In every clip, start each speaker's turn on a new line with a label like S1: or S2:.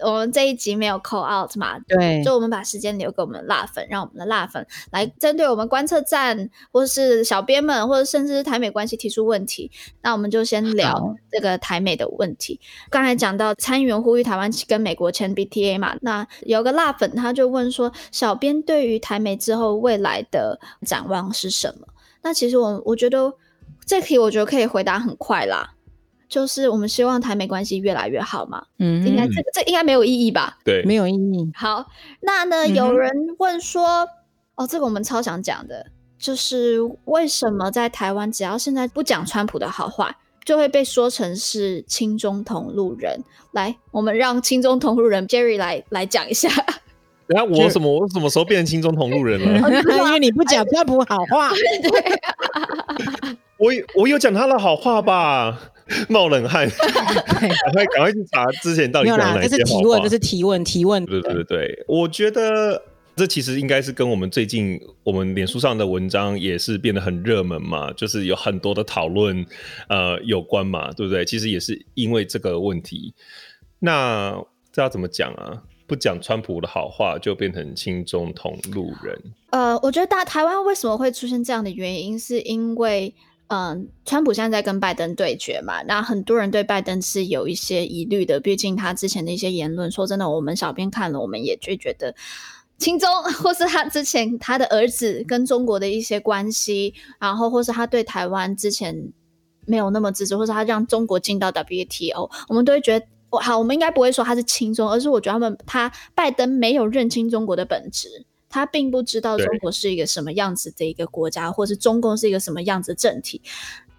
S1: 我们这一集没有 call out 嘛？
S2: 对，
S1: 就我们把时间留给我们的辣粉，让我们的辣粉来针对我们观测站，或是小编们，或者甚至是台美关系提出问题。那我们就先聊这个台美的问题。刚才讲到参议员呼吁台湾跟美国签 BTA 嘛，那有个辣粉他就问说，小编对于台美之后未来的展望是什么？那其实我我觉得这题我觉得可以回答很快啦。就是我们希望台美关系越来越好嘛，嗯，应该这个这、应该没有意义吧？
S3: 对，
S2: 没有意义。
S1: 好，那呢，有人问说，嗯、哦，这个我们超想讲的，就是为什么在台湾，只要现在不讲川普的好话，就会被说成是亲中同路人？来，我们让亲中同路人 Jerry 来来讲一下。
S3: 等下我什么我什么时候变成亲中同路人了？
S2: 因为你不讲川普好话。对，
S3: 我我有讲他的好话吧？冒冷汗，赶快赶快去查之前到底讲哪些话。
S2: 这是提问，这是提问，提问。
S3: 对对对，我觉得这其实应该是跟我们最近我们脸书上的文章也是变得很热门嘛，就是有很多的讨论呃有关嘛，对不对？其实也是因为这个问题。那这要怎么讲啊？不讲川普的好话，就变成亲中同路人。
S1: 呃，我觉得大台湾为什么会出现这样的原因，是因为。嗯，川普现在在跟拜登对决嘛，那很多人对拜登是有一些疑虑的，毕竟他之前的一些言论，说真的，我们小编看了，我们也就觉得亲中，或是他之前他的儿子跟中国的一些关系，然后或是他对台湾之前没有那么支持，或是他让中国进到 WTO，我们都会觉得，我好，我们应该不会说他是亲中，而是我觉得他们他拜登没有认清中国的本质。他并不知道中国是一个什么样子的一个国家，或是中共是一个什么样子的政体。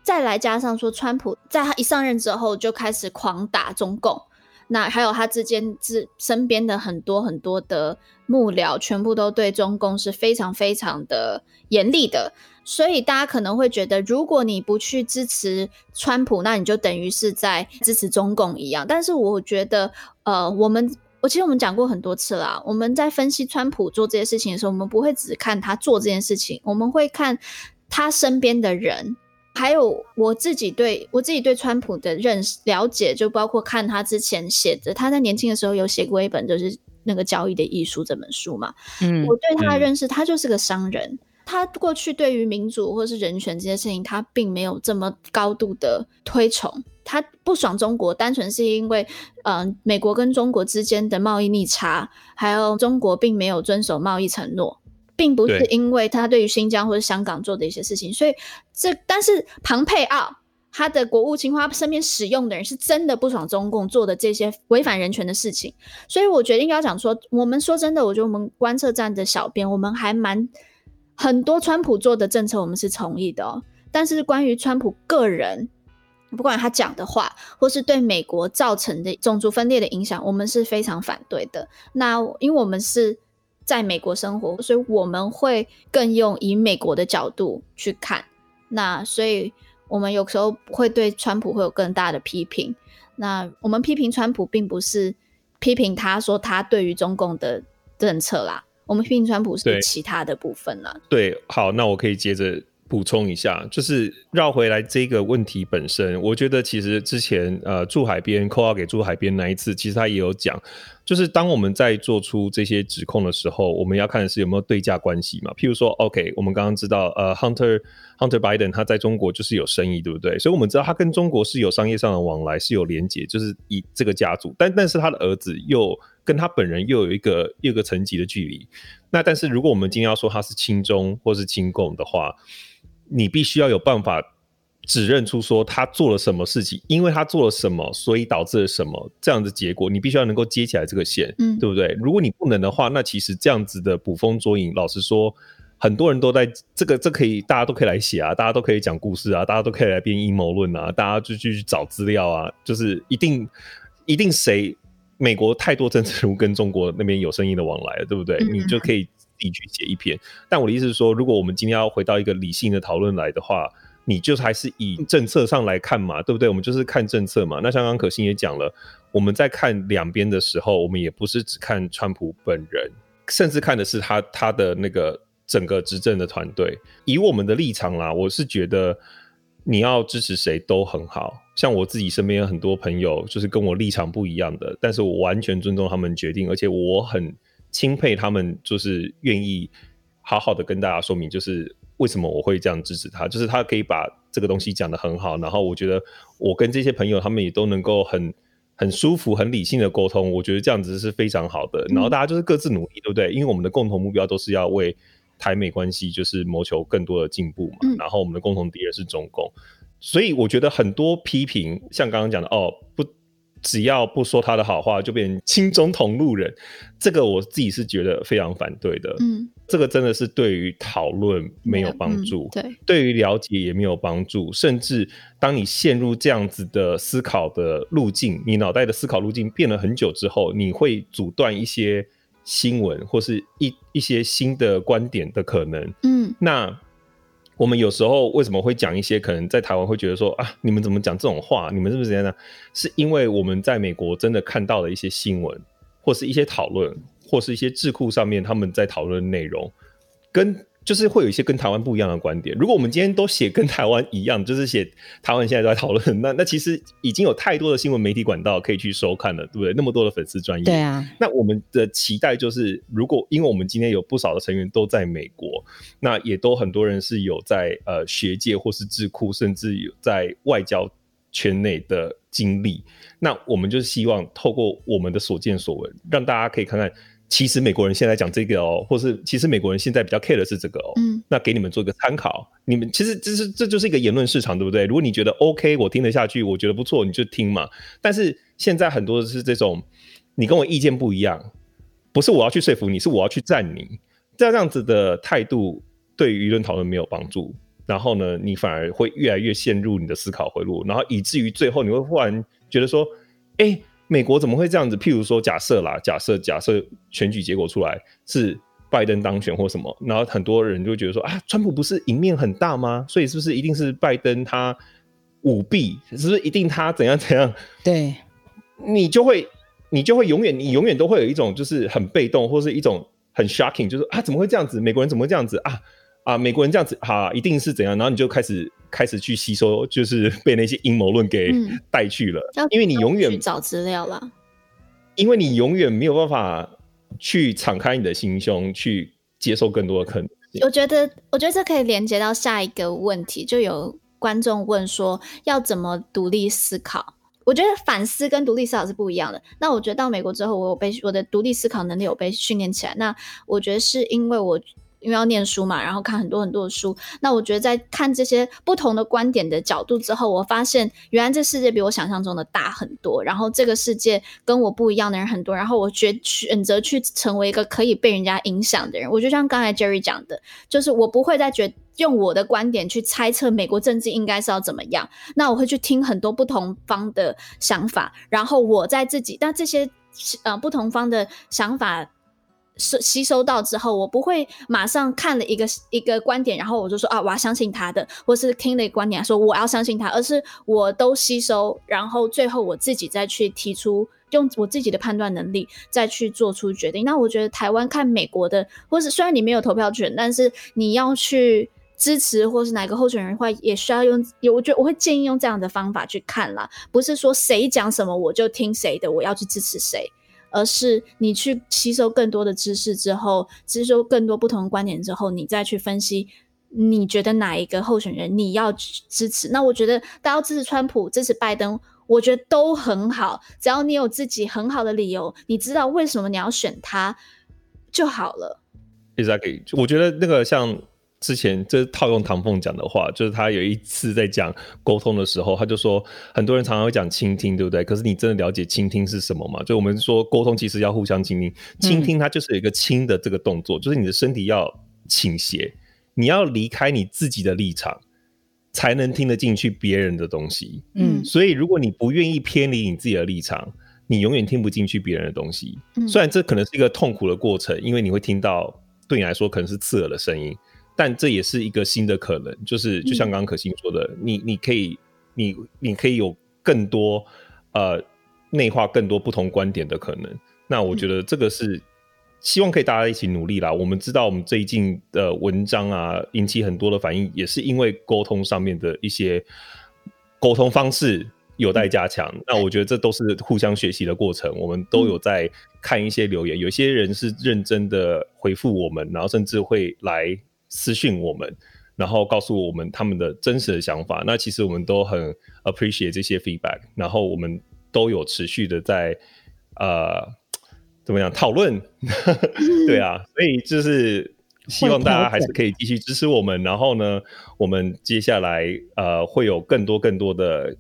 S1: 再来加上说，川普在他一上任之后就开始狂打中共，那还有他之间之身边的很多很多的幕僚，全部都对中共是非常非常的严厉的。所以大家可能会觉得，如果你不去支持川普，那你就等于是在支持中共一样。但是我觉得，呃，我们。我其实我们讲过很多次啦，我们在分析川普做这些事情的时候，我们不会只看他做这件事情，我们会看他身边的人，还有我自己对我自己对川普的认识了解，就包括看他之前写的，他在年轻的时候有写过一本就是那个交易的艺术这本书嘛，嗯，我对他的认识，他就是个商人，他过去对于民主或是人权这些事情，他并没有这么高度的推崇。他不爽中国，单纯是因为，嗯、呃，美国跟中国之间的贸易逆差，还有中国并没有遵守贸易承诺，并不是因为他对于新疆或者香港做的一些事情。所以这，但是庞佩奥他的国务卿他身边使用的人是真的不爽中共做的这些违反人权的事情。所以我决定要讲说，我们说真的，我觉得我们观测站的小编，我们还蛮很多川普做的政策，我们是同意的哦。但是关于川普个人，不管他讲的话，或是对美国造成的种族分裂的影响，我们是非常反对的。那因为我们是在美国生活，所以我们会更用以美国的角度去看。那所以我们有时候会对川普会有更大的批评。那我们批评川普，并不是批评他说他对于中共的政策啦，我们批评川普是其他的部分啦。
S3: 对，好，那我可以接着。补充一下，就是绕回来这个问题本身，我觉得其实之前呃驻海边扣号给驻海边那一次，其实他也有讲，就是当我们在做出这些指控的时候，我们要看的是有没有对价关系嘛。譬如说，OK，我们刚刚知道呃 Hunter Hunter Biden 他在中国就是有生意，对不对？所以我们知道他跟中国是有商业上的往来，是有连结，就是以这个家族，但但是他的儿子又跟他本人又有一个又有一个层级的距离。那但是如果我们今天要说他是亲中或是亲共的话，你必须要有办法指认出说他做了什么事情，因为他做了什么，所以导致了什么这样的结果。你必须要能够接起来这个线，嗯，对不对？如果你不能的话，那其实这样子的捕风捉影，老实说，很多人都在这个，这可以大家都可以来写啊，大家都可以讲故事啊，大家都可以来编阴谋论啊，大家就去找资料啊，就是一定 一定谁美国太多政治人物跟中国那边有生意的往来了，对不对？嗯，你就可以。自己去写一篇，但我的意思是说，如果我们今天要回到一个理性的讨论来的话，你就还是以政策上来看嘛，对不对？我们就是看政策嘛。那像刚可心也讲了，我们在看两边的时候，我们也不是只看川普本人，甚至看的是他他的那个整个执政的团队。以我们的立场啦，我是觉得你要支持谁都很好，像我自己身边有很多朋友，就是跟我立场不一样的，但是我完全尊重他们决定，而且我很钦佩他们，就是愿意好好的跟大家说明，就是为什么我会这样支持他，就是他可以把这个东西讲得很好，然后我觉得我跟这些朋友他们也都能够很很舒服、很理性的沟通，我觉得这样子是非常好的。然后大家就是各自努力，对不对？因为我们的共同目标都是要为。台美关系就是谋求更多的进步嘛，嗯，然后我们的共同敌人是中共，所以我觉得很多批评，像刚刚讲的哦，不，只要不说他的好话，就变成亲中同路人，这个我自己是觉得非常反对的。嗯，这个真的是对于讨论没有帮助，嗯，对，对于了解也没有帮助，甚至当你陷入这样子的思考的路径，你脑袋的思考路径变了很久之后，你会阻断一些。新闻或是一一些新的观点的可能，嗯，那我们有时候为什么会讲一些可能在台湾会觉得说啊，你们怎么讲这种话？你们是不是这样呢？是因为我们在美国真的看到了一些新闻，或是一些讨论，或是一些智库上面他们在讨论内容，跟。就是会有一些跟台湾不一样的观点。如果我们今天都写跟台湾一样，就是写台湾现在都在讨论，那那其实已经有太多的新闻媒体管道可以去收看了，对不对？那么多的粉丝专业。对啊。那我们的期待就是，如果因为我们今天有不少的成员都在美国，那也都很多人是有在呃学界或是智库，甚至有在外交圈内的经历。那我们就是希望透过我们的所见所闻，让大家可以看看。其实美国人现在讲这个哦，或是其实美国人现在比较 care 的是这个哦，嗯，那给你们做一个参考。你们其实这是这就是一个言论市场，对不对？如果你觉得 OK，我听得下去，我觉得不错，你就听嘛。但是现在很多的是这种，你跟我意见不一样，不是我要去说服你，是我要去战你。这样子的态度对于舆论讨论没有帮助。然后呢，你反而会越来越陷入你的思考回路，然后以至于最后你会忽然觉得说，哎。美国怎么会这样子？譬如说，假设啦，假设假设选举结果出来是拜登当选或什么，然后很多人就觉得说啊，川普不是赢面很大吗？所以是不是一定是拜登他舞弊？是不是一定他怎样怎样？对，你就会你就会永远你永远都会有一种就是很被动，或是一种很 shocking，就是啊，怎么会这样子？美国人怎么会这样子啊？啊，美国人这样子哈、啊，一定是怎样？然后你就开始开始去吸收，就是 被那些阴谋论给带去了。嗯、因为你永远去
S1: 找资料了，
S3: 因为你永远没有办法去敞开你的心胸，去接受更多的可能性。
S1: 我觉得，我觉得这可以连接到下一个问题，就有观众问说，要怎么独立思考？我觉得反思跟独立思考是不一样的。那我觉得到美国之后，我有被我的独立思考能力有被训练起来。那我觉得是因为我。因为要念书嘛，然后看很多很多的书。那我觉得在看这些不同的观点的角度之后，我发现原来这世界比我想象中的大很多。然后这个世界跟我不一样的人很多。然后我决选择去成为一个可以被人家影响的人。我就像刚才 Jerry 讲的，就是我不会再觉用我的观点去猜测美国政治应该是要怎么样。那我会去听很多不同方的想法，然后我在自己，但这些呃不同方的想法。吸吸收到之后，我不会马上看了一个一个观点，然后我就说啊，我要相信他的，或是听了一个观点说我要相信他，而是我都吸收，然后最后我自己再去提出，用我自己的判断能力再去做出决定。那我觉得台湾看美国的，或是虽然你没有投票权，但是你要去支持或是哪个候选人的话，也需要用，我觉得我会建议用这样的方法去看啦，不是说谁讲什么我就听谁的，我要去支持谁。而是你去吸收更多的知识之后，吸收更多不同的观点之后，你再去分析，你觉得哪一个候选人你要支持？那我觉得大家支持川普、支持拜登，我觉得都很好。只要你有自己很好的理由，你知道为什么你要选他就好了。
S3: Exactly，我觉得那个像。之前就是套用唐凤讲的话，就是他有一次在讲沟通的时候，他就说很多人常常会讲倾听，对不对？可是你真的了解倾听是什么吗？就我们说沟通其实要互相倾听，倾听它就是有一个倾的这个动作，嗯，就是你的身体要倾斜，你要离开你自己的立场，才能听得进去别人的东西。嗯，所以如果你不愿意偏离你自己的立场，你永远听不进去别人的东西。虽然这可能是一个痛苦的过程，因为你会听到对你来说可能是刺耳的声音。但这也是一个新的可能，就是就像刚刚可心说的，嗯、你你可以，你你可以有更多呃内化更多不同观点的可能。那我觉得这个是希望可以大家一起努力啦。我们知道我们最近的文章啊，引起很多的反应，也是因为沟通上面的一些沟通方式有待加强。嗯、那我觉得这都是互相学习的过程。我们都有在看一些留言，嗯、有些人是认真的回复我们，然后甚至会来私讯我们。然后告诉我们他们的真实的想法，那其实我们都很 appreciate 这些 feedback，然后我们都有持续的在呃怎么样讨论，对啊，所以就是希望大家还是可以继续支持我们，然后呢，我们接下来呃会有更多更多的，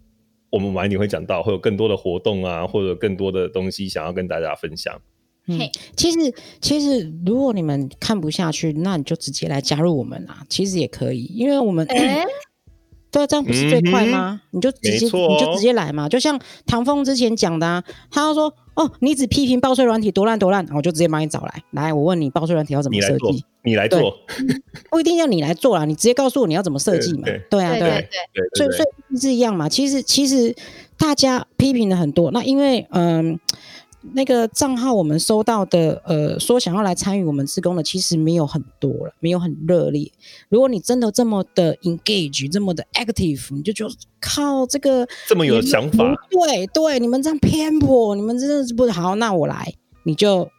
S3: 我们晚一点会讲到会有更多的活动啊，或者更多的东西想要跟大家分享。
S2: 嗯，其实其实如果你们看不下去，那你就直接来加入我们啊，其实也可以，因为我们，欸、对啊，这样不是最快吗？嗯、你就直接、哦、你就直接来嘛，就像唐凤之前讲的、啊，他说哦，你只批评报税软体多烂多烂，我就直接帮你找来，来，我问你报税软体要怎么设计，
S3: 你来做，来做。
S2: 不一定要你来做啦，你直接告诉我你要怎么设计嘛，对，对，对啊，对，对，对，所以所以是一样嘛，其实其实大家批评的很多，那因为嗯。呃那个账号我们收到的，呃，说想要来参与我们志工的，其实没有很多了，没有很热烈。如果你真的这么的 engage，这么的 active，你就觉得靠这个
S3: 这么有想法，
S2: 对对，你们这样偏颇，你们真的是不好。那我来，你就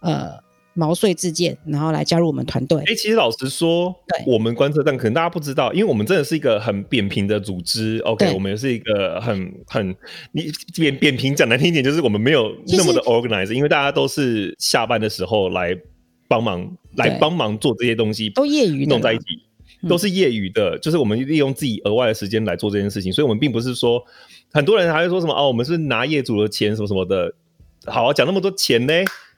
S2: 呃。毛遂自荐，然后来加入我们团队。
S3: 哎、欸，其实老实说，对我们观测站可能大家不知道，因为我们真的是一个很扁平的组织。OK，我们也是一个很很你扁扁平讲难听一点，就是我们没有那么的 organize，实因为大家都是下班的时候来帮忙，对来帮忙做这些东西，
S2: 都业余
S3: 弄在一起，都是业余的，嗯、就是我们利用自己额外的时间来做这件事情。所以，我们并不是说很多人还会说什么哦，我们是拿业主的钱什么什么的。好啊，讲那么多钱呢？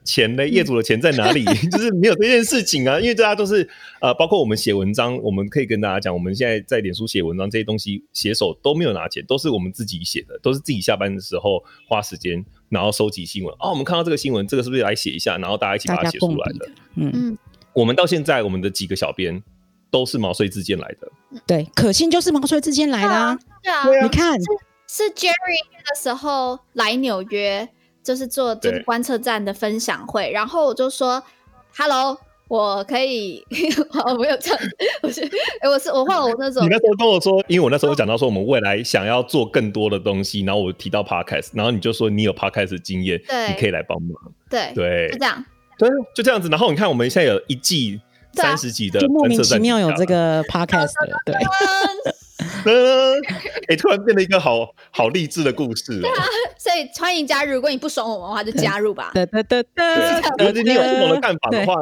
S3: 钱呢？业主的钱在哪里？就是没有这件事情啊！因为大家都是呃，包括我们写文章，我们可以跟大家讲，我们现在在脸书写文章这些东西，写手都没有拿钱，都是我们自己写的，都是自己下班的时候花时间，然后收集新闻。哦，我们看到这个新闻，这个是不是来写一下？然后大家一起把它写出来的。嗯嗯，我们到现在，我们的几个小编都是毛遂自荐来的。
S2: 对，可心就是毛遂自荐来的啊！对啊，你看，
S1: 是，是 Jerry 那个时候来纽约。就是做就是观测站的分享会，然后我就说：“Hello，我可以，我没有这样，我是，哎，我是我换我那种。”你
S3: 那时候跟我说，因为我那时候讲到说我们未来想要做更多的东西，然后我提到 Podcast，然后你就说你有 Podcast 的经验，
S1: 对，
S3: 你可以来帮忙。
S1: 对
S3: 对，
S1: 就这样，
S3: 对，就这样子。然后你看，我们现在有一季三十集的，
S2: 就莫名其妙有这个 Podcast，对。
S3: 嗯，哎，突然变了一个好好励志的故事哦。
S1: 所以欢迎加入，如果你不爽我们的话，就加入吧。
S2: 对对对对，
S3: 如果你有不同的看法的话，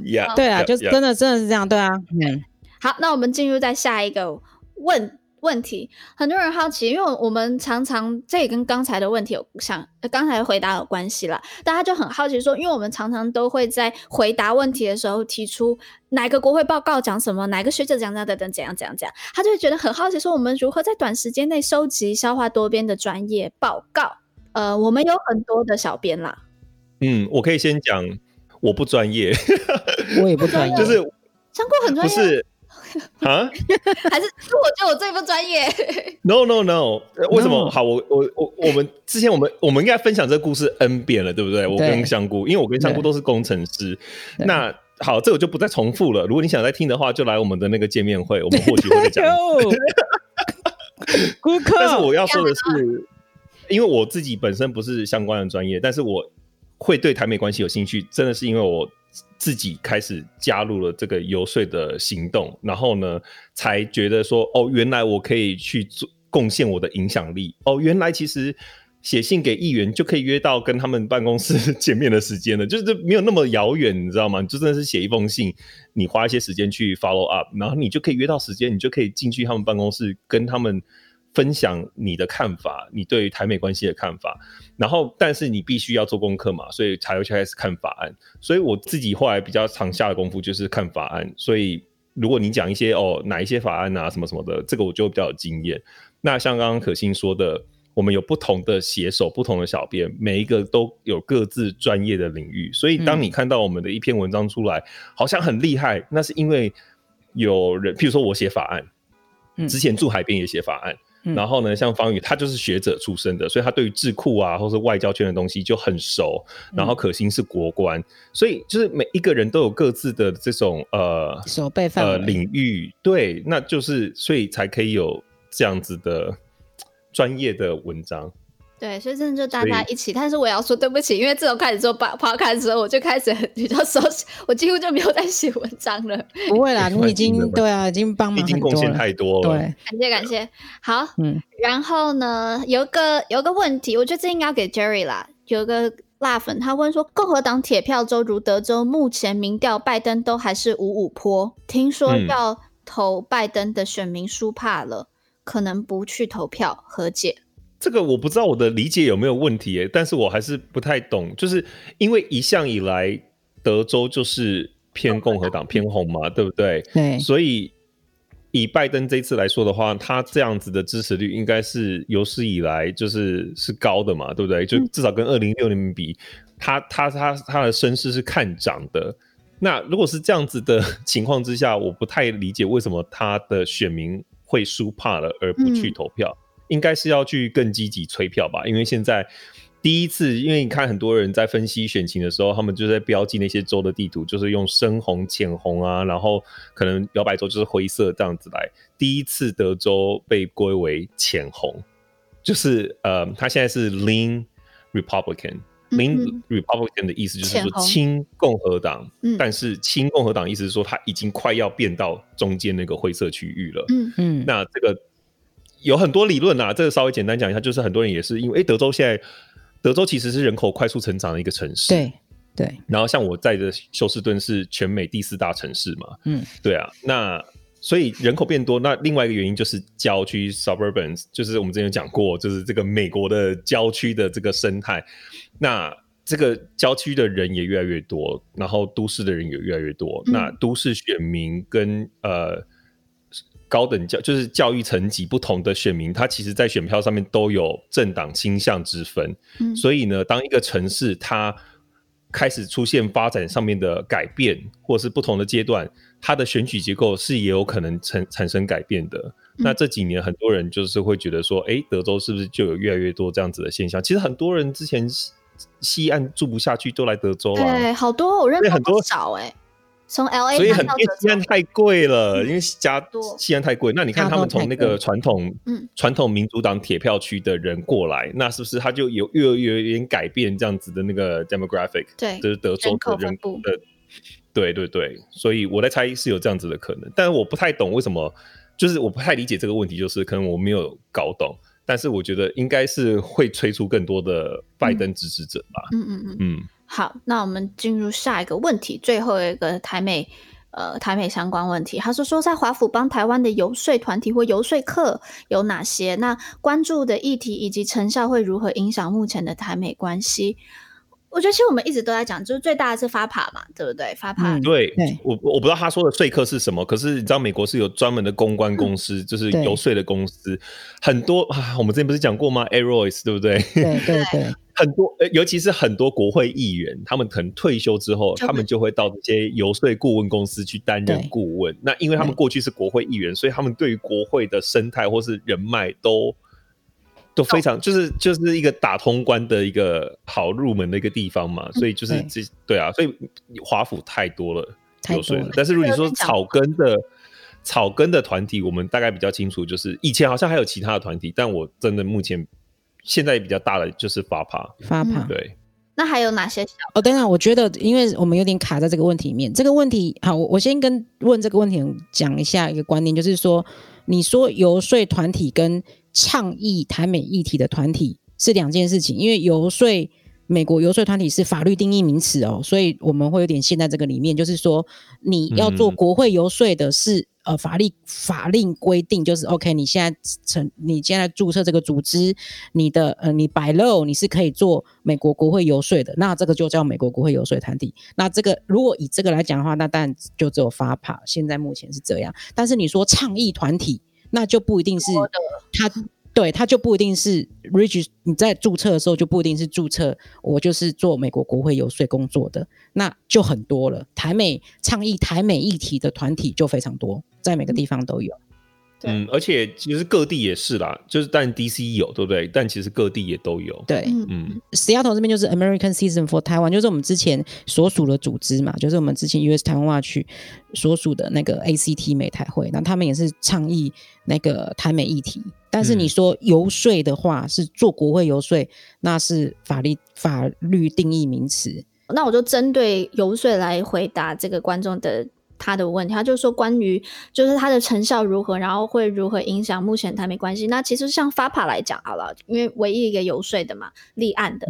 S2: 呀，对啊，就真的真的是这样，对啊。嗯，
S1: 好，那我们进入在下一个问。问题很多人好奇，因为我们常常这也跟刚才的问题有像刚才回答有关系了。大家就很好奇说，因为我们常常都会在回答问题的时候提出哪个国会报告讲什么，哪个学者讲讲等等怎样怎样怎样，他就会觉得很好奇，说我们如何在短时间内收集消化多边的专业报告？呃，我们有很多的小编啦。
S3: 嗯，我可以先讲，我不专业，
S2: 我也不专业，
S3: 就是
S1: 香菇很专业，
S3: 不是。啊？
S1: 还是是我觉得我最不专业
S3: ？No No No！为什么？好，我我我我们之前我们我们应该分享这个故事 N 遍了，对不对？我跟香菇，因为我跟香菇都是工程师。那好，这我就不再重复了。如果你想再听的话，就来我们的那个见面会，我们或许会再讲。顾客，但是我要说的是，因为我自己本身不是相关的专业，但是我会对台美关系有兴趣，真的是因为我。自己开始加入了这个游说的行动，然后呢，才觉得说，哦，原来我可以去做贡献我的影响力。哦，原来其实写信给议员就可以约到跟他们办公室见面的时间了，就是没有那么遥远，你知道吗？就真的是写一封信，你花一些时间去 follow up，然后你就可以约到时间，你就可以进去他们办公室跟他们。分享你的看法，你对于台美关系的看法，然后但是你必须要做功课嘛，所以才会开始看法案。所以我自己后来比较常下的功夫就是看法案。所以如果你讲一些哦哪一些法案啊什么什么的，这个我就比较有经验。那像刚刚可心说的，我们有不同的写手、不同的小编，每一个都有各自专业的领域。所以当你看到我们的一篇文章出来，嗯、好像很厉害，那是因为有人，譬如说我写法案，之前住海边也写法案。嗯、然后呢，像方宇他就是学者出身的，所以他对于智库啊或是外交圈的东西就很熟。然后可心是国关，嗯、所以就是每一个人都有各自的这种呃
S2: 手背范围、
S3: 呃、领域，对，那就是所以才可以有这样子的专业的文章。
S1: 对，所以真的就大家一起。但是我要说对不起，因为自从开始做 podcast 的时候，我就开始比较熟悉，我几乎就没有在写文章了。
S2: 不会啦，你已经对啊，已经帮忙很多了，
S3: 已经贡献太多了。
S2: 对，
S1: 感谢感谢。好，嗯，然后呢，有个有个问题，我觉得这应该要给 Jerry 啦。有个辣粉他问说，共和党铁票州如德州，目前民调拜登都还是五五坡，听说要投拜登的选民输怕了，嗯、可能不去投票，和解？
S3: 这个我不知道我的理解有没有问题耶，但是我还是不太懂，就是因为一向以来德州就是偏共和党偏红嘛，对不对？
S2: 对，
S3: 所以以拜登这次来说的话，他这样子的支持率应该是有史以来就是是高的嘛，对不对？就至少跟二零一六零比，他他他他的声势是看涨的。那如果是这样子的情况之下，我不太理解为什么他的选民会输怕了而不去投票。嗯应该是要去更积极催票吧，因为现在第一次，因为你看很多人在分析选情的时候，他们就在标记那些州的地图，就是用深红、浅红啊，然后可能摇摆州就是灰色这样子来。第一次德州被归为浅红，就是呃，他现在是 lean Republican，lean、嗯、Republican 的意思就是说亲共和党，嗯、但是亲共和党意思是说他已经快要变到中间那个灰色区域了。嗯嗯，那这个。有很多理论啊，这个稍微简单讲一下，就是很多人也是因为，哎，德州现在，德州其实是人口快速成长的一个城市，
S2: 对对。
S3: 然后像我在的休斯顿是全美第四大城市嘛，嗯，对啊。那所以人口变多，那另外一个原因就是郊区 （suburbans），就是我们之前有讲过，就是这个美国的郊区的这个生态。那这个郊区的人也越来越多，然后都市的人也越来越多。嗯、那都市选民跟呃。高等教就是教育层级不同的选民，他其实，在选票上面都有政党倾向之分。嗯，所以呢，当一个城市它开始出现发展上面的改变，或是不同的阶段，它的选举结构是也有可能产产生改变的。嗯，那这几年，很多人就是会觉得说，哎，德州是不是就有越来越多这样子的现象？其实很多人之前西岸住不下去，都来德州了。
S1: 对，好多我认识很多少哎。从 L A，
S3: 所以很西安太贵了，嗯、因为加西安太贵。那你看他们从那个传统嗯传统民主党铁票区的人过来，那是不是他就有越来越有点改变这样子的那个 demographic？
S1: 对，
S3: 就是德州的人口的，对对对。所以我在猜是有这样子的可能，但是我不太懂为什么，就是我不太理解这个问题，就是可能我没有搞懂。但是我觉得应该是会催出更多的拜登支持者吧。
S1: 嗯嗯嗯嗯。嗯好，那我们进入下一个问题，最后一个台美，呃，台美相关问题。他说说在华府帮台湾的游说团体或游说客有哪些？那关注的议题以及成效会如何影响目前的台美关系？我觉得其实我们一直都在讲，就是最大的是 FAPA 嘛，对不对？FAPA、
S3: 嗯、对，我我不知道他说的说客是什么，可是你知道美国是有专门的公关公司，嗯、就是游说的公司，很多啊。我们之前不是讲过吗？Aroyce 对不对？
S2: 对对对。
S3: 很多，尤其是很多国会议员，他们可能退休之后，他们就会到这些游说顾问公司去担任顾问。那因为他们过去是国会议员，所以他们对于国会的生态或是人脉都都非常，就是就是一个打通关的一个好入门的一个地方嘛。所以就是这对啊，所以华府太多了游说。但是如果你说草根的草根的团体，我们大概比较清楚，就是以前好像还有其他的团体，但我真的目前。现在比较大的就是 FAPA，FAPA 对。
S1: 那还有哪些小？
S2: 哦，等等，我觉得因为我们有点卡在这个问题里面。这个问题好，我我先跟问这个问题讲一下一个观念，就是说，你说游说团体跟倡议台美议题的团体是两件事情，因为游说美国游说团体是法律定义名词哦，所以我们会有点陷在这个里面，就是说你要做国会游说的是。呃，法律法令规定就是 OK，你现在成，你现在注册这个组织，你的呃，你 by law 你是可以做美国国会游说的，那这个就叫美国国会游说团体。那这个如果以这个来讲的话，那当然就只有 FAPA，现在目前是这样。但是你说倡议团体，那就不一定是他。对，他就不一定是 Regis，你在注册的时候就不一定是注册，我就是做美国国会游说工作的，那就很多了。台美倡议台美议题的团体就非常多，在每个地方都有。
S3: 嗯，而且其实各地也是啦，就是但 DC 有，对不对？但其实各地也都有。
S2: 对，嗯，Seattle 这边就是 American Citizen for Taiwan，就是我们之前所属的组织嘛，就是我们之前 US 台湾话区所属的那个 ACT 美台会，那他们也是倡议那个台美议题。但是你说游说的话，是做国会游说，那是法律法律定义名词。
S1: 那我就针对游说来回答这个观众的。他的问题，他就说关于就是他的成效如何，然后会如何影响目前台美关系。那其实像 FAPA 来讲好了，因为唯一一个游说的嘛，立案的。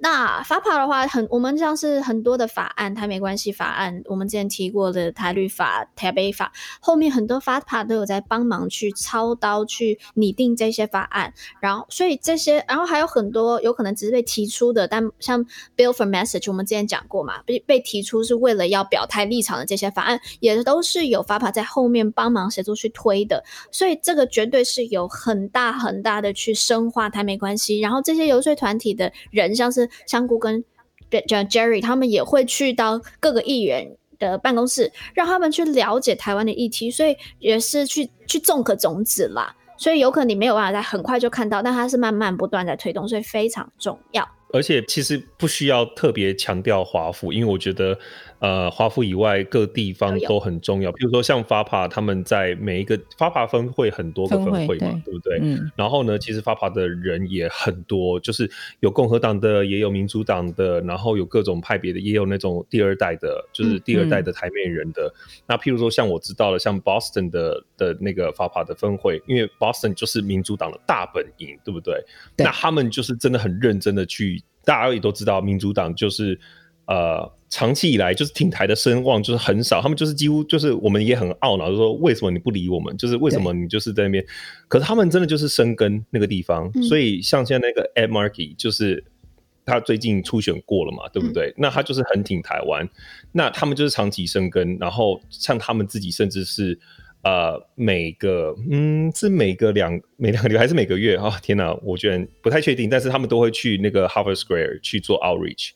S1: 那 FAPA 的话，很我们像是很多的法案，台美关系法案，我们之前提过的台律法、台北法，后面很多 FAPA 都有在帮忙去操刀去拟定这些法案，然后所以这些，然后还有很多有可能只是被提出的，但像 Bill for Message，我们之前讲过嘛，被被提出是为了要表态立场的这些法案，也都是有 FAPA 在后面帮忙协助去推的，所以这个绝对是有很大很大的去深化台美关系，然后这些游说团体的人，像是。香菇跟 Jerry 他们也会去到各个议员的办公室，让他们去了解台湾的议题，所以也是去去种个种子啦。所以有可能你没有办法在很快就看到，但它是慢慢不断在推动，所以非常重要。
S3: 而且其实不需要特别强调华府，因为我觉得。呃，华府以外各地方都很重要。比如说像 FAPA，他们在每一个 FAPA 分会很多个分会嘛，对，对不对？嗯。然后呢，其实 FAPA 的人也很多，就是有共和党的，也有民主党的，然后有各种派别的，也有那种第二代的，就是第二代的台面人的。嗯嗯、那譬如说像我知道了，像 Boston 的的那个 FAPA 的分会，因为 Boston 就是民主党的大本营，对不对？对。那他们就是真的很认真的去，大家也都知道，民主党就是。呃，长期以来就是挺台的声望就是很少，他们就是几乎就是我们也很懊恼，就是说为什么你不理我们？就是为什么你就是在那边？可是他们真的就是生根那个地方，嗯、所以像现在那个 Ed Markey，就是他最近初选过了嘛，对不对？嗯、那他就是很挺台湾，那他们就是长期生根，然后像他们自己甚至是呃每个嗯是每个两每两个礼拜还是每个月啊、哦？天哪，我居然不太确定，但是他们都会去那个 Harvard Square 去做 outreach。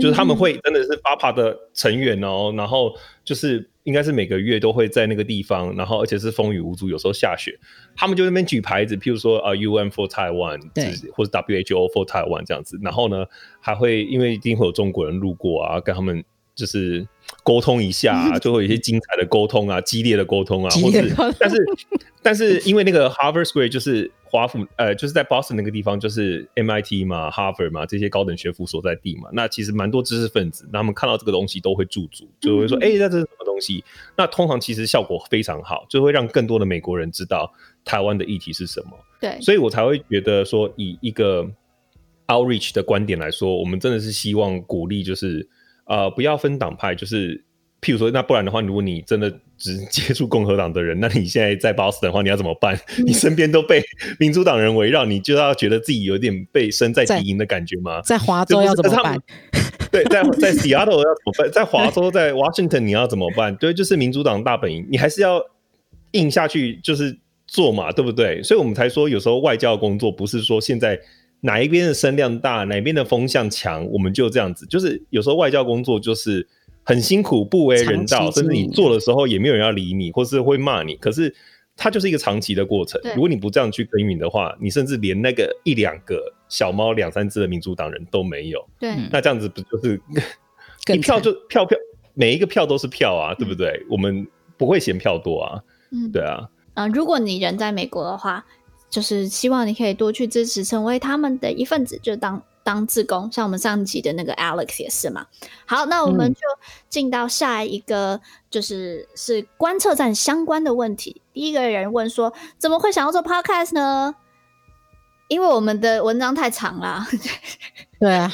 S3: 就是他们会真的是 BAPA 的成员哦，然后就是应该是每个月都会在那个地方，然后而且是风雨无阻，有时候下雪，他们就那边举牌子，譬如说啊 UN for Taiwan，对，或者 WHO for Taiwan 这样子，然后呢还会因为一定会有中国人路过啊，跟他们就是沟通一下啊，就会有一些精彩的沟通啊，激烈的沟通啊，或是但是 但是因为那个 Harvard Square 就是。华府呃，就是在 Boston 那个地方，就是 MIT 嘛、Harvard 嘛这些高等学府所在地嘛。那其实蛮多知识分子，那他们看到这个东西都会驻足，就会说：“哎、嗯，那这是什么东西？”那通常其实效果非常好，就会让更多的美国人知道台湾的议题是什么。
S1: 对，
S3: 所以我才会觉得说，以一个 outreach 的观点来说，我们真的是希望鼓励，就是呃，不要分党派，就是。譬如说，那不然的话，如果你真的只接触共和党的人，那你现在在 Boston 的话，你要怎么办？嗯、你身边都被民主党人围绕，你就要觉得自己有点被身在敌营的感觉吗？
S2: 在华州要怎么办？
S3: 对，在在 Seattle 要怎么办？在华州，在 Washington 你要怎么办？对，就是民主党大本营，你还是要硬下去，就是做嘛，对不对？所以我们才说，有时候外交工作不是说现在哪一边的声量大，哪一边的风向强，我们就这样子。就是有时候外交工作就是。很辛苦，不为人道，甚至你做的时候也没有人要理你，或是会骂你。可是它就是一个长期的过程。如果你不这样去耕耘的话，你甚至连那个一两个小猫两三只的民主党人都没有。对，那这样子不就是一票就票票，每一个票都是票啊，对不对？嗯、我们不会嫌票多啊。嗯，对啊。
S1: 嗯、呃，如果你人在美国的话，就是希望你可以多去支持，成为他们的一份子，就当。当志工，像我们上集的那个 Alex 也是嘛。好，那我们就进到下一个，就是是观测站相关的问题。第一个人问说，怎么会想要做 Podcast 呢？因为我们的文章太长了。
S2: 对啊，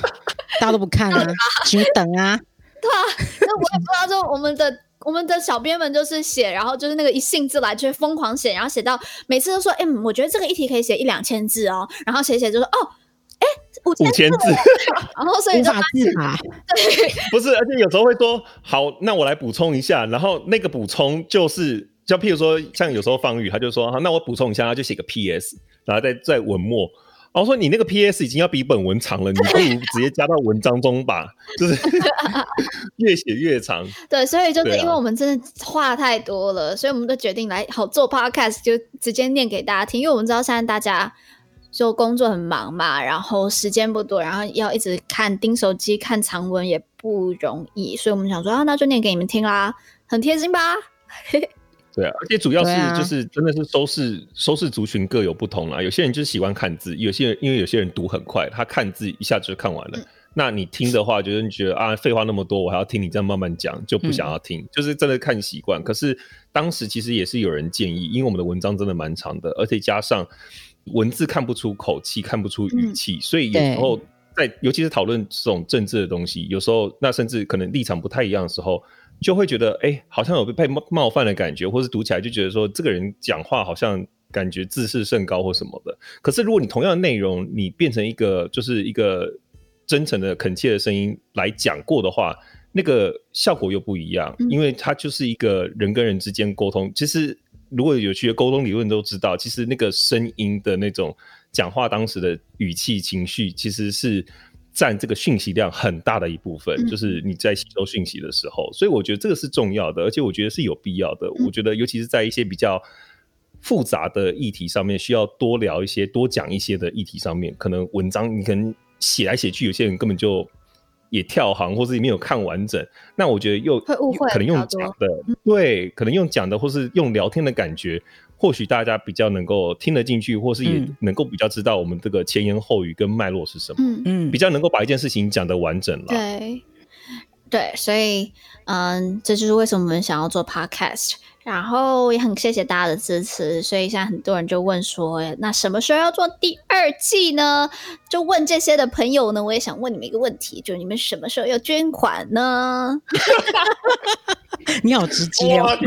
S2: 大家都不看啊，请等啊。
S1: 对啊，那我也不知道，就我们的我们的小编们就是写，然后就是那个一兴致来就疯狂写，然后写到每次都说，哎、欸，我觉得这个议题可以写一两千字哦，然后写写就说，哦。哎，五千字，然后所以就发字嘛，对，
S3: 不是，而且有时候会说，好，那我来补充一下，然后那个补充就是，就譬如说，像有时候方宇他就说，好，那我补充一下，他就写个 PS，然后再再文末，然后说你那个 PS 已经要比本文长了，你不如直接加到文章中吧，就是 越写越长。
S1: 对，所以就是因为我们真的话太多了，啊、所以我们就决定来好做 Podcast，就直接念给大家听。因为我们知道现在大家就工作很忙嘛，然后时间不多，然后要一直看盯手机看长文也不容易，所以我们想说啊，那就念给你们听啦，很贴心吧？
S3: 对啊，而且主要是就是真的是收视、啊、收视族群各有不同啦。有些人就是喜欢看字，有些人因为有些人读很快，他看字一下子就看完了。嗯、那你听的话，就是你觉得啊，废话那么多，我还要听你这样慢慢讲，就不想要听。嗯、就是真的看习惯。可是当时其实也是有人建议，因为我们的文章真的蛮长的，而且加上文字看不出口气，看不出语气，嗯、所以有时候在尤其是讨论这种政治的东西，有时候那甚至可能立场不太一样的时候。就会觉得哎、欸，好像有被被冒冒犯的感觉，或是读起来就觉得说这个人讲话好像感觉自视甚高或什么的。可是如果你同样的内容，你变成一个就是一个真诚的恳切的声音来讲过的话，那个效果又不一样，因为它就是一个人跟人之间沟通。其实如果有学沟通理论都知道，其实那个声音的那种讲话当时的语气情绪，其实是。占这个讯息量很大的一部分，嗯、就是你在吸收讯息的时候，所以我觉得这个是重要的，而且我觉得是有必要的。嗯、我觉得尤其是在一些比较复杂的议题上面，需要多聊一些、多讲一些的议题上面，可能文章你可能写来写去，有些人根本就也跳行，或是没有看完整。那我觉得又会误会，可能用讲的，对，可能用讲的，或是用聊天的感觉。或许大家比较能够听得进去，或是也能够比较知道我们这个前言后语跟脉络是什么，嗯。嗯，比较能够把一件事情讲得完整了。
S1: 对，对，所以嗯，这就是为什么我们想要做 podcast，然后也很谢谢大家的支持。所以现在很多人就问说，那什么时候要做第二季呢？就问这些的朋友呢，我也想问你们一个问题，就是你们什么时候要捐款呢？
S2: 你好直接哦！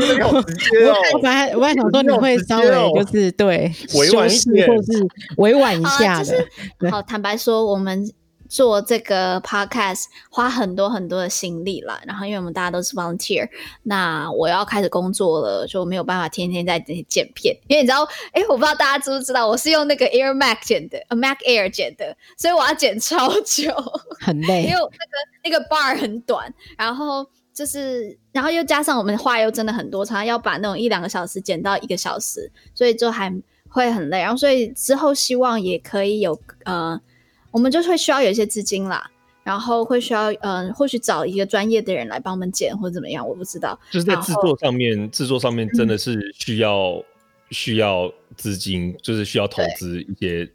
S2: 我本来我还想说你会稍微就是对
S3: 委婉一点，
S2: 或是委婉一下的。
S1: 好，坦白说，我们做这个 podcast 花很多很多的心力了。然后，因为我们大家都是 volunteer，那我要开始工作了，就没有办法天天在这里剪片。因为你知道，哎，我不知道大家知不知道，我是用那个 Air Mac 剪的，Mac Air 剪的，所以我要剪超久，
S2: 很累，
S1: 因为那个那个 bar 很短，然后。就是，然后又加上我们话又真的很多，常常要把那种一两个小时剪到一个小时，所以就还会很累。然后，所以之后希望也可以有呃，我们就会需要有一些资金啦，然后会需要呃，或许找一个专业的人来帮我们剪或者怎么样，我不知道。
S3: 就是在制作上面，制作上面真的是需要、嗯、需要资金，就是需要投资一些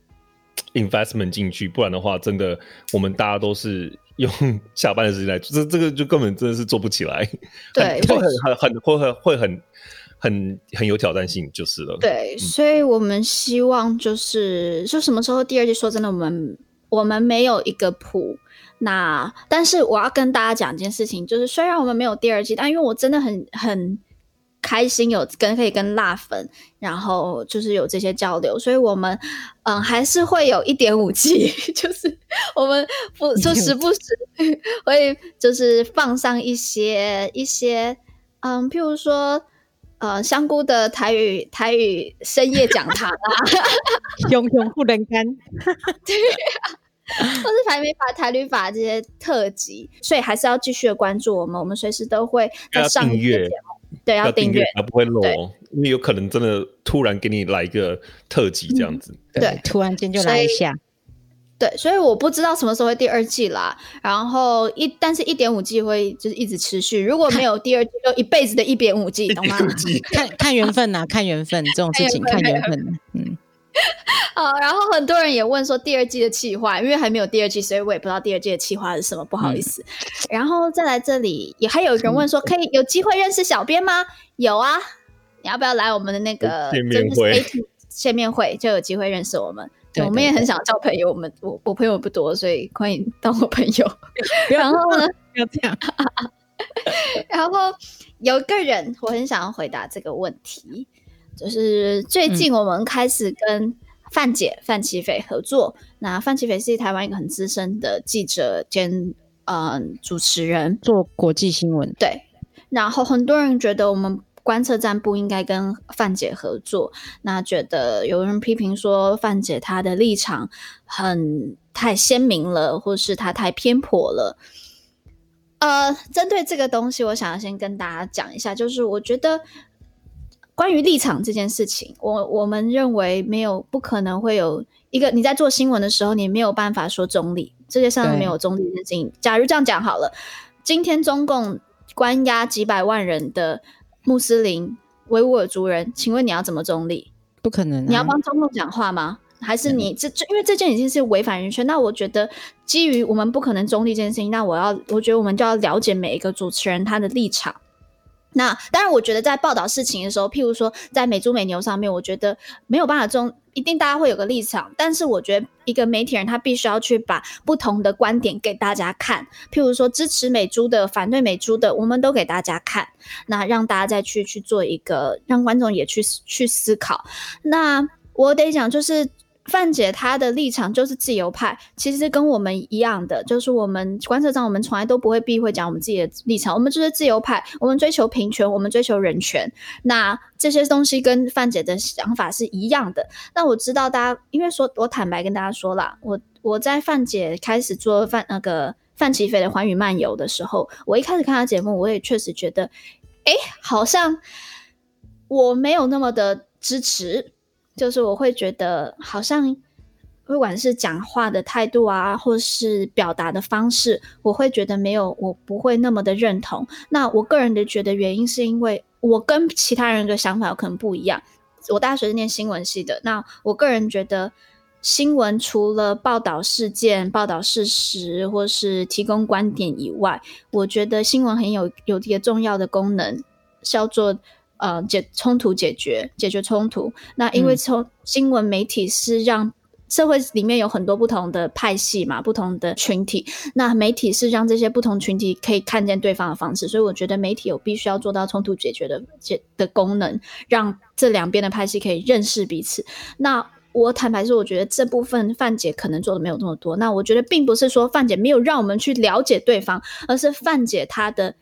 S3: investment 进去，不然的话，真的我们大家都是。用下班的时间来做，这这个就根本真的是做不起来，
S1: 对，
S3: 会很很很会很会很很很有挑战性，就是了。
S1: 对，嗯、所以我们希望就是说什么时候第二季？说真的，我们我们没有一个谱。那但是我要跟大家讲一件事情，就是虽然我们没有第二季，但因为我真的很很。开心有跟可以跟辣粉，然后就是有这些交流，所以我们嗯还是会有一点五 G，就是我们不就时不时会就是放上一些一些嗯，譬如说呃香菇的台语台语深夜讲堂啊，
S2: 永永不能干，
S1: 对啊，或是排美法台旅法这些特辑，所以还是要继续的关注我们，我们随时都会在上一节目。对，要订阅，
S3: 它不会漏，因为有可能真的突然给你来一个特辑这样子。
S2: 嗯、对，突然间就来一下。
S1: 对，所以我不知道什么时候会第二季啦。然后一，但是一点五季会就是一直持续。如果没有第二季，就一辈子的一点五季，懂吗？
S2: 看看缘分呐，看缘分这种事情，看缘分。嗯。
S1: 好，然后很多人也问说第二季的企划，因为还没有第二季，所以我也不知道第二季的企划是什么，不好意思。嗯、然后再来这里，也还有人问说，可以有机会认识小编吗？有啊，你要不要来我们的那个
S3: 见面会？
S1: 见面会就有机会认识我们。对，我们也很想交朋友，我们我我朋友不多，所以欢迎当我朋友。然后呢，
S2: 不要这样。
S1: 然后有一个人，我很想要回答这个问题。就是最近我们开始跟范姐、嗯、范琪斐合作。那范琪斐是台湾一个很资深的记者兼嗯、呃、主持人，
S2: 做国际新闻。
S1: 对。然后很多人觉得我们观测站不应该跟范姐合作。那觉得有人批评说范姐她的立场很太鲜明了，或是她太偏颇了。呃，针对这个东西，我想要先跟大家讲一下，就是我觉得关于立场这件事情，我我们认为没有不可能会有一个你在做新闻的时候，你没有办法说中立，世界上没有中立的事情。假如这样讲好了，今天中共关押几百万人的穆斯林维吾尔族人，请问你要怎么中立？
S2: 不可能啊，
S1: 你要帮中共讲话吗？还是你这这，因为这件已经是违反人权。那我觉得，基于我们不可能中立这件事情，那我要，我觉得我们就要了解每一个主持人他的立场。那当然，我觉得在报道事情的时候，譬如说在美猪美牛上面，我觉得没有办法中，一定大家会有个立场。但是我觉得一个媒体人他必须要去把不同的观点给大家看。譬如说支持美猪的、反对美猪的，我们都给大家看。那让大家再去去做一个，让观众也去去思考。那我得讲就是。范姐她的立场就是自由派，其实跟我们一样的，就是我们观测站，我们从来都不会避讳讲我们自己的立场，我们就是自由派，我们追求平权，我们追求人权。那这些东西跟范姐的想法是一样的。那我知道大家，因为说，我坦白跟大家说啦，我我在范姐开始做范那个范琪斐的寰宇漫游的时候，我一开始看她节目，我也确实觉得，哎，好像我没有那么的支持。就是我会觉得，好像不管是讲话的态度啊，或是表达的方式，我会觉得没有，我不会那么的认同。那我个人的觉得原因是因为我跟其他人的想法可能不一样。我大学是念新闻系的，那我个人觉得，新闻除了报道事件、报道事实，或是提供观点以外，我觉得新闻很有有一个重要的功能，叫做。呃，解冲突解决，解决冲突。那因为从新闻媒体是让社会里面有很多不同的派系嘛，不同的群体。那媒体是让这些不同群体可以看见对方的方式，所以我觉得媒体有必须要做到冲突解决的解的功能，让这两边的派系可以认识彼此。那我坦白说，我觉得这部分范姐可能做的没有这么多。那我觉得并不是说范姐没有让我们去了解对方，而是范姐她的。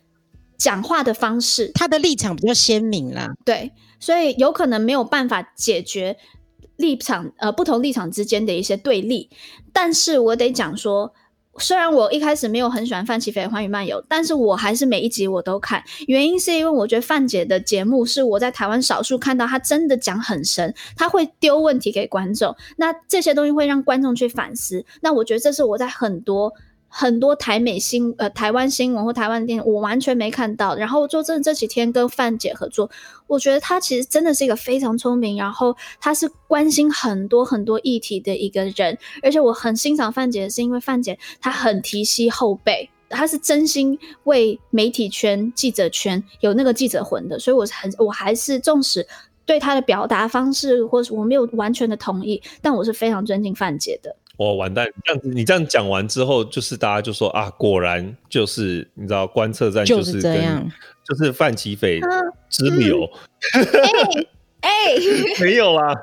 S1: 讲话的方式，
S2: 他的立场比较鲜明啦，
S1: 对，所以有可能没有办法解决立场呃不同立场之间的一些对立。但是我得讲说，虽然我一开始没有很喜欢范琪斐的寰宇漫游，但是我还是每一集我都看，原因是因为我觉得范姐的节目是我在台湾少数看到她真的讲很深，她会丢问题给观众，那这些东西会让观众去反思。那我觉得这是我在很多。很多台美新呃台湾新闻或台湾电影我完全没看到，然后就真的这几天跟范姐合作，我觉得她其实真的是一个非常聪明，然后她是关心很多很多议题的一个人，而且我很欣赏范姐，是因为范姐她很提携后辈，她是真心为媒体圈、记者圈有那个记者魂的，所以我很我还是重视对她的表达方式，或是我没有完全的同意，但我是非常尊敬范姐的。
S3: 我完蛋！这样子，你这样讲完之后，就是大家就说啊，果然就是你知道，观测站就是这样，就是范琪斐之流。
S1: 哎，
S3: 没有啊，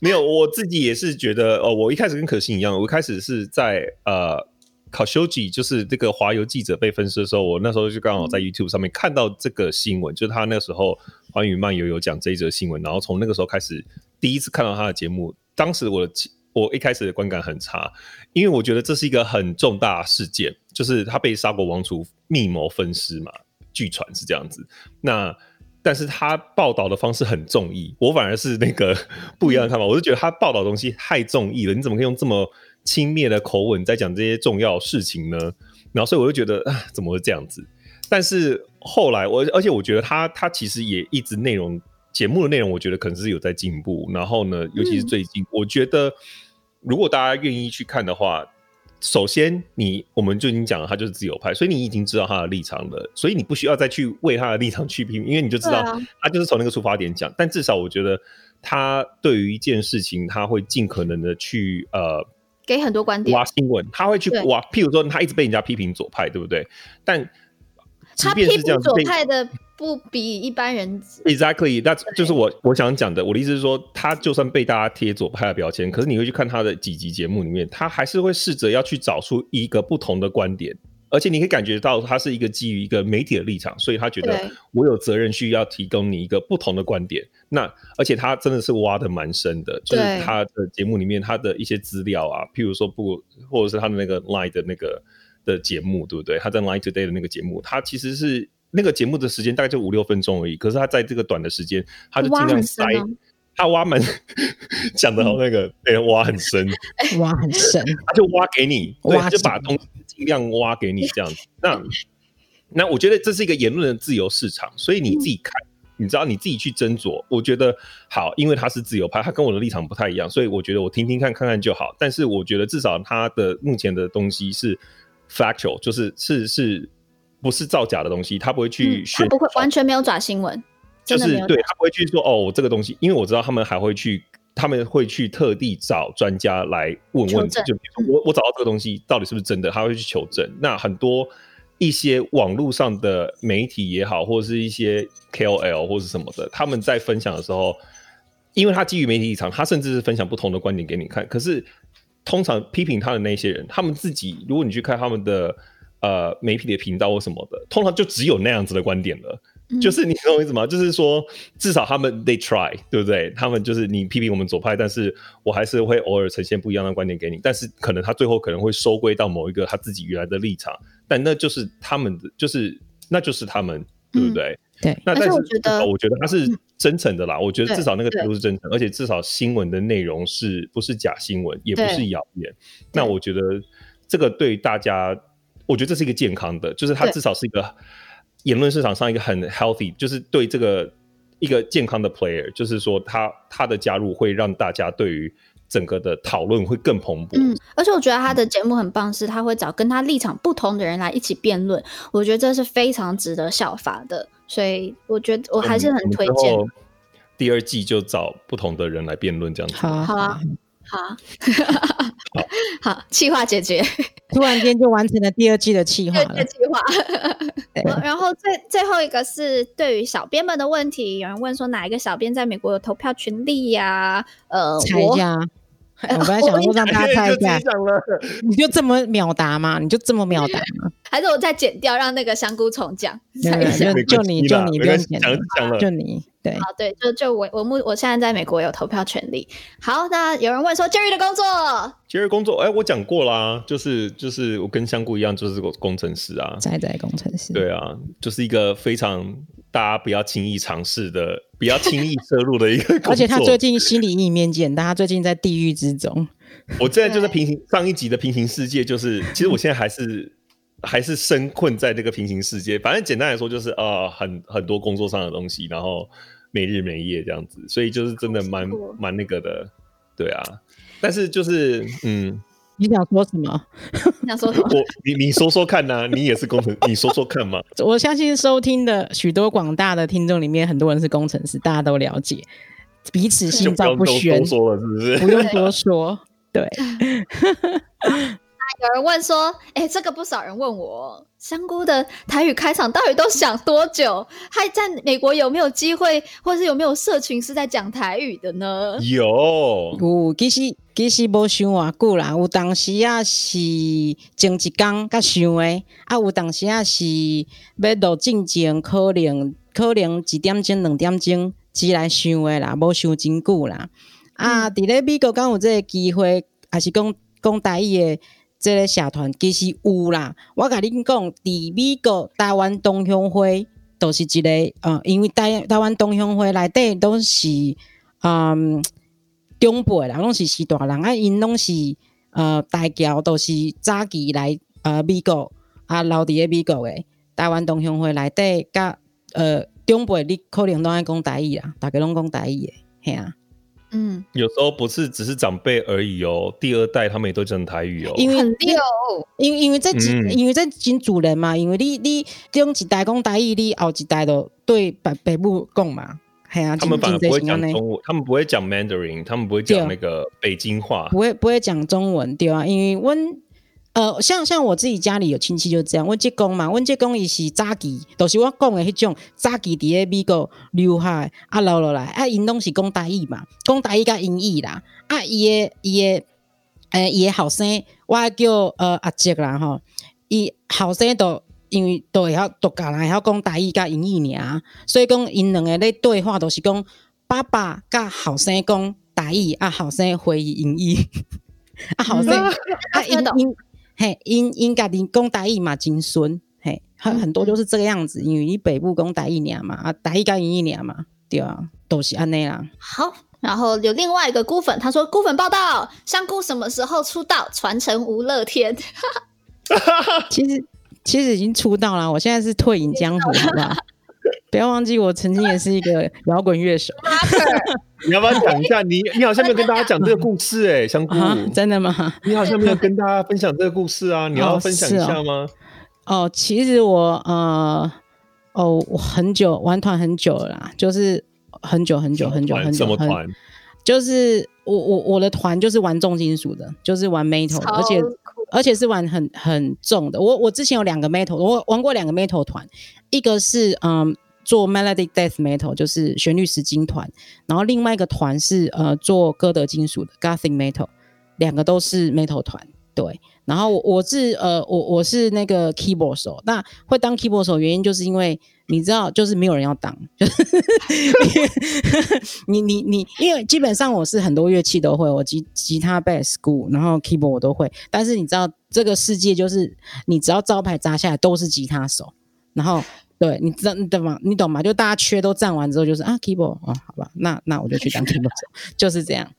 S3: 没有。我自己也是觉得，哦，我一开始跟可心一样，我一开始是在呃考修吉，就是这个华邮记者被分尸的时候，我那时候就刚好在 YouTube 上面看到这个新闻，就是他那时候寰宇漫游有讲这一则新闻，然后从那个时候开始第一次看到他的节目，当时我的。我一开始的观感很差，因为我觉得这是一个很重大事件，就是他被沙国王储密谋分尸嘛，据传是这样子。那但是他报道的方式很综艺，我反而是那个 不一样的看法。我是觉得他报道的东西太综艺了，你怎么可以用这么轻蔑的口吻在讲这些重要事情呢？然后所以我就觉得啊，怎么会这样子？但是后来我，而且我觉得他他其实也一直内容。节目的内容，我觉得可能是有在进步。然后呢，尤其是最近，嗯、我觉得如果大家愿意去看的话，首先你我们就已经讲了，他就是自由派，所以你已经知道他的立场了，所以你不需要再去为他的立场去批评，因为你就知道他就是从那个出发点讲。啊、但至少我觉得他对于一件事情，他会尽可能的去呃
S1: 给很多观点
S3: 挖新闻，他会去挖。譬如说，他一直被人家批评左派，对不对？但
S1: 他批评左派的。不比一般人
S3: exactly，那就是我我想讲的。我的意思是说，他就算被大家贴左派的标签，可是你会去看他的几集节目里面，他还是会试着要去找出一个不同的观点，而且你可以感觉到他是一个基于一个媒体的立场，所以他觉得我有责任需要提供你一个不同的观点。那而且他真的是挖的蛮深的，就是他的节目里面他的一些资料啊，譬如说不，或者是他的那个 Line 的那个的节目，对不对？他在 Line Today 的那个节目，他其实是那个节目的时间大概就五六分钟而已，可是他在这个短的时间，他就尽量塞。他挖门 讲的好那个，对，挖很深，
S2: 挖很深，
S3: 他就挖给你，对，就把东西尽量挖给你这样子。那那我觉得这是一个言论的自由市场，所以你自己看，你知道你自己去斟酌。我觉得好，因为他是自由派，他跟我的立场不太一样，所以我觉得我听听看看看就好。但是我觉得至少他的目前的东西是 factual，就是是是不是造假的东西，他不会去选，
S1: 他不会完全没有假新闻。
S3: 就是对他不会去说哦，这个东西，因为我知道他们还会去，他们会去特地找专家来问问题。就比如说我我找到这个东西到底是不是真的，他会去求证。那很多一些网络上的媒体也好，或者是一些 KOL 或者什么的，他们在分享的时候，因为他基于媒体立场，他甚至是分享不同的观点给你看。可是通常批评他的那些人，他们自己，如果你去看他们的呃媒体的频道或什么的，通常就只有那样子的观点了。就是你懂我意思吗？就是说，至少他们 they try，对不对？他们就是你批评我们左派，但是我还是会偶尔呈现不一样的观点给你。但是可能他最后可能会收归到某一个他自己原来的立场，但那就是他们的，就是那就是他们，对不对？
S2: 对。
S3: 那但是我觉得，我觉得他是真诚的啦。我觉得至少那个态度是真诚，而且至少新闻的内容是不是假新闻，也不是谣言。那我觉得这个对大家，我觉得这是一个健康的，就是他至少是一个。言论市场上一个很 healthy，就是对这个一个健康的 player，就是说他他的加入会让大家对于整个的讨论会更蓬勃。
S1: 嗯，而且我觉得他的节目很棒，是他会找跟他立场不同的人来一起辩论，我觉得这是非常值得效法的。所以我觉得我还是很推荐。
S3: 第二季就找不同的人来辩论，这样子。
S1: 好啊，好啊，好，好，企划解决，
S2: 突然间就完成了第二季的计划了。
S1: 计划。然后最最后一个是对于小编们的问题，有人问说哪一个小编在美国有投票权利呀？呃，
S2: 猜一下，我本来想说让大家猜一下，你就这么秒答吗？你就这么秒答吗？
S1: 还是我再剪掉，让那个香菇虫讲？
S2: 就你就你不用剪，就你。对，
S1: 好，对，就就我我目我现在在美国有投票权利。好，那有人问说 Jerry 的工作
S3: ，Jerry 工作，哎、欸，我讲过啦，就是就是我跟香菇一样，就是个工程师啊，
S2: 在在工程师，
S3: 对啊，就是一个非常大家不要轻易尝试的，不要轻易涉入的一个工作。
S2: 而且他最近心理阴影面见，大他最近在地狱之中。
S3: 我现在就在平行上一集的平行世界，就是其实我现在还是还是身困在这个平行世界。反正简单来说，就是呃，很很多工作上的东西，然后。没日没夜这样子，所以就是真的蛮蛮那个的，对啊。但是就是，嗯，
S2: 你想说什么？
S1: 你想说什么？
S3: 我你你说说看呐、啊，你也是工程，你说说看嘛。
S2: 我相信收听的许多广大的听众里面，很多人是工程师，大家都了解，彼此心照不宣。
S3: 不说了是不是？
S2: 不用多说，对。
S1: 有人问说：“哎、欸，这个不少人问我，香菇的台语开场到底都想多久？还在美国有没有机会，或是有没有社群是在讲台语的呢？”
S3: 有，
S2: 有，其实其实无想偌久啦。有当时啊是前一工甲想的，啊有当时啊是要录进前可能可能一点钟两点钟之来想的啦，无想真久啦。嗯、啊，伫咧美国敢有这个机会，还是讲讲台语诶？这个社团其实有啦，我甲恁讲，伫美国台湾东乡会都是一个，呃，因为台台湾东乡会内底都是，嗯，长辈啦，拢是是大人啊，因拢是，呃，大侨都是早期来，呃，美国啊，留伫咧美国诶，台湾东乡会内底甲，呃，长辈你可能拢爱讲台语啦，大家拢讲台语诶，嘿啊。
S1: 嗯，
S3: 有时候不是只是长辈而已哦，第二代他们也都讲台语哦。
S2: 因为因为因为这几、嗯、因为这金主人嘛，因为你你中一代讲台语，你后一代都对北北部讲嘛，系啊。
S3: 他们反而不会讲中文，他们不会讲 Mandarin，他们不会讲那个北京话，
S2: 不会不会讲中文，对啊，因为温。呃，像像我自己家里有亲戚就这样，阮舅公嘛，阮舅公伊是早期，都、就是我讲的迄种早期伫咧美国留下啊，留落来啊，因拢是讲台语嘛，讲台语甲英语啦，啊，伊的伊的，诶，伊的后生，我叫呃阿杰啦吼，伊后生都因为都会晓读家来晓讲台语甲英语尔，所以讲因两个咧对话都是讲爸爸甲后生讲台语，啊后生回英语，啊后生啊 因因嘿因因家己讲台语嘛真顺，嘿很很多就是这个样子，因为你北部讲台语尔嘛，啊台语甲英语尔嘛，对啊，都是安尼啦。
S1: 好。然后有另外一个菇粉，他说：“菇粉报道，香菇什么时候出道？传承吴乐天。”
S2: 其实其实已经出道了，我现在是退隐江湖，好不要忘记，我曾经也是一个摇滚乐手。
S3: 你要不要讲一下？你你好像没有跟大家讲这个故事哎、欸，香菇、啊，
S2: 真的吗？
S3: 你好像没有跟大家分享这个故事啊？你要分享一下吗？
S2: 哦，哦，哦，其实我呃哦，我很久玩团很久了啦，就是。很久很久很久很久，
S3: 什么团？
S2: 就是我我我的团就是玩重金属的，就是玩 metal，而且而且是玩很很重的。我我之前有两个 metal，我玩过两个 metal 团，一个是嗯做 melodic death metal，就是旋律十金团，然后另外一个团是呃做哥德金属的 gothic metal，两个都是 metal 团，对。然后我我是呃我我是那个 keyboard 手，那会当 keyboard 手原因就是因为。你知道，就是没有人要当，就是 你 你你，因为基本上我是很多乐器都会，我吉吉他、bass、鼓，然后 keyboard 我都会。但是你知道，这个世界就是你只要招牌扎下来都是吉他手，然后对你知道你懂吗？你懂吗？就大家缺都占完之后，就是啊 keyboard 哦，好吧，那那我就去当 keyboard 手，就是这样。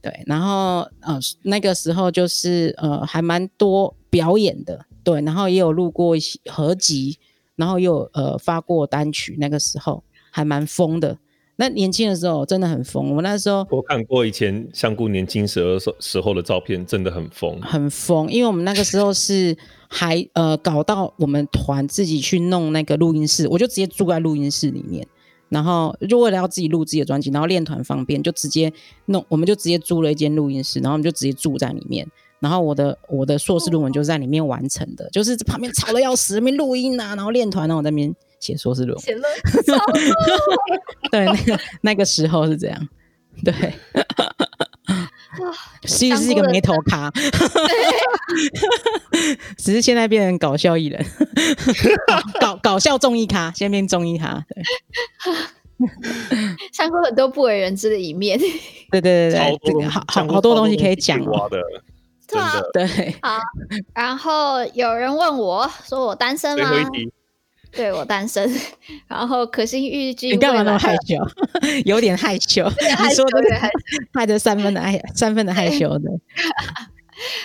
S2: 对，然后呃那个时候就是呃还蛮多表演的，对，然后也有录过一些合集。然后又呃发过单曲，那个时候还蛮疯的。那年轻的时候真的很疯。我那时候
S3: 我看过以前香菇年轻时候时候的照片，真的很疯，
S2: 很疯。因为我们那个时候是还呃搞到我们团自己去弄那个录音室，我就直接住在录音室里面，然后就为了要自己录自己的专辑，然后练团方便，就直接弄，我们就直接租了一间录音室，然后我们就直接住在里面。然后我的我的硕士论文就是在里面完成的，就是旁边吵得要死，那边录音啊，然后练团，然后我在那边写硕士论文。写论 对，那个那个时候是这样，对。其实是一个没头咖，只是现在变成搞笑艺人，搞搞笑综艺咖，现在变综艺咖。对，
S1: 香菇很多不为人知的一面。
S2: 对对对对，这个好好好多东西可以讲的。对，
S1: 好。然后有人问我说：“我单身吗？”对，我单身。然后可心预计，
S2: 你干嘛那么 害羞？有点害羞。你说的害着三分的害，三分的害羞的。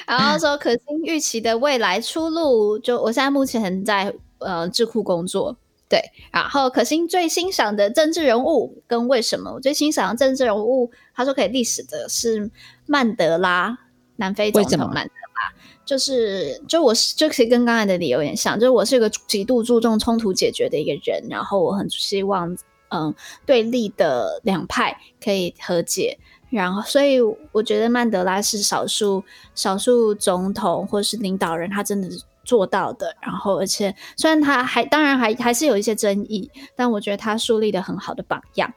S1: 然后说可心预期的未来出路，就我现在目前在呃智库工作。对，然后可心最欣赏的政治人物跟为什么？我最欣赏的政治人物，他说可以历史的是曼德拉。南非总统曼德拉，就是就我是就其实跟刚才的理由有点像，就是我是一个极度注重冲突解决的一个人，然后我很希望嗯对立的两派可以和解，然后所以我觉得曼德拉是少数少数总统或是领导人他真的是做到的，然后而且虽然他还当然还还是有一些争议，但我觉得他树立的很好的榜样，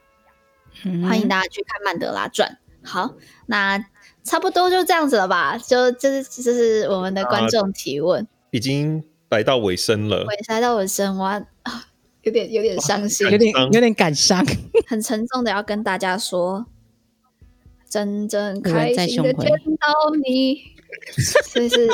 S1: 嗯、欢迎大家去看曼德拉传。好，那。差不多就这样子了吧，就就是就是我们的观众提问，啊、
S3: 已经来到尾声了，
S1: 尾来到尾声，我，有点有点伤心，
S2: 有点有点感伤，
S1: 很沉重的要跟大家说，真正开心的见到你，就是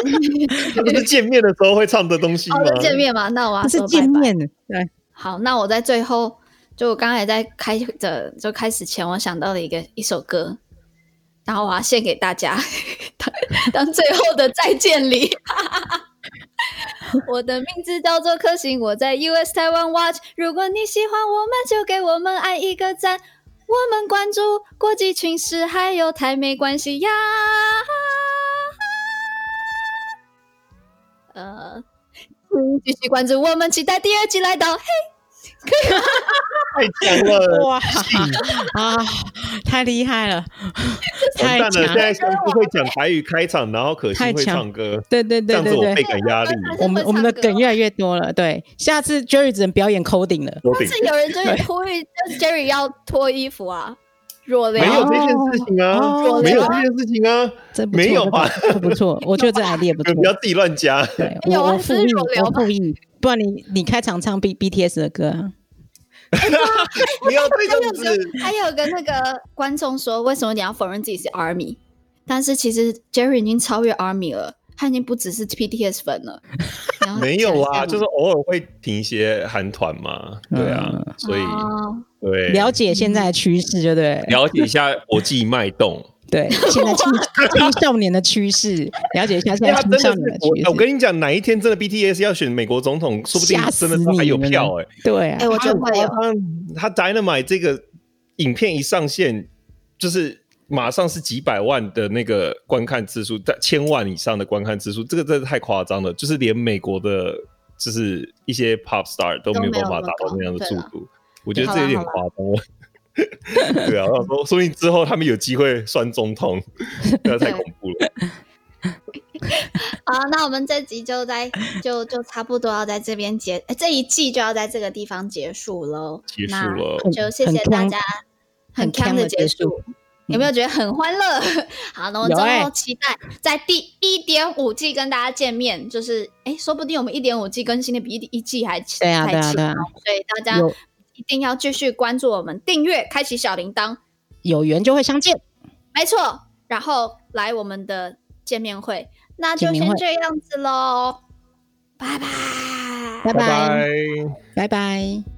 S3: 不是见面的时候会唱的东西吗？
S1: 哦、见面嘛，那我要
S2: 是见面对，
S1: 好，那我在最后，就我刚才在开的就开始前，我想到了一个一首歌。然后我要献给大家 当，当最后的再见礼。我的名字叫做克星，我在 US 台湾 Watch。如果你喜欢我们，就给我们爱一个赞。我们关注国际情势，还有台美关系呀。呃，继续关注我们，期待第二季来到。嘿。
S3: 太强了。哇！
S2: 啊，太厉害了，
S3: 太强。了！现在香菇会讲台语开场，然后可心会唱歌，
S2: 对对对对对，这样子我
S3: 倍感压力。
S2: 我们我们的梗越来越多了，对，下次 Jerry 只能表演 coding 了。
S1: 但是有人就会呼吁，就是 Jerry 要脱衣服啊，弱聊。
S3: 没有这件事情啊，哦、没有这件事情啊，
S2: 真
S3: 没有吧？
S2: 不错，我觉得这 idea 不错，
S3: 不要自己乱加。
S2: 对，我我附议，我附议，不然你你开场唱 B B T S 的歌啊。
S3: 不要对这样子。
S1: 还有个那个观众说，为什么你要否认自己是 Army？但是其实 Jerry 已经超越 Army 了，他已经不只是 PTS 粉了。
S3: 没有啊，就是偶尔会听一些韩团嘛，对啊，嗯、所以、哦、对
S2: 了解现在的趋势，就对，
S3: 了解一下国际脉动，
S2: 对，现在青青少年的趋势，了解一下现在青少年的趋势。
S3: 我跟你讲，哪一天真的 BTS 要选美国总统，说不定真的还有票哎、欸，
S2: 对啊，
S1: 哎，我觉得会有
S3: 他 Dynamite 这个影片一上线，就是。马上是几百万的那个观看次数，在千万以上的观看次数，这个真的太夸张了。就是连美国的，就是一些 pop star 都没有办法达到那样的速度。我觉得这有点夸张了。对啊，我说，说不定之后他们有机会算总统，那太恐怖了。
S1: 好，那我们这集就在就就差不多要在这边结，这一季就要在这个地方结束喽。
S3: 结束了，
S1: 就谢谢大家，很康的结束。有没有觉得很欢乐？好，那我们最后期待在第一点五季跟大家见面。就是，哎，说不定我们一点五季更新的比一一季还
S2: 对啊，对啊，对啊。
S1: 所以大家一定要继续关注我们，订阅，开启小铃铛，
S2: 有缘就会相见。
S1: 没错，然后来我们的见面会，那就先这样子喽，拜拜，
S2: 拜拜，拜拜。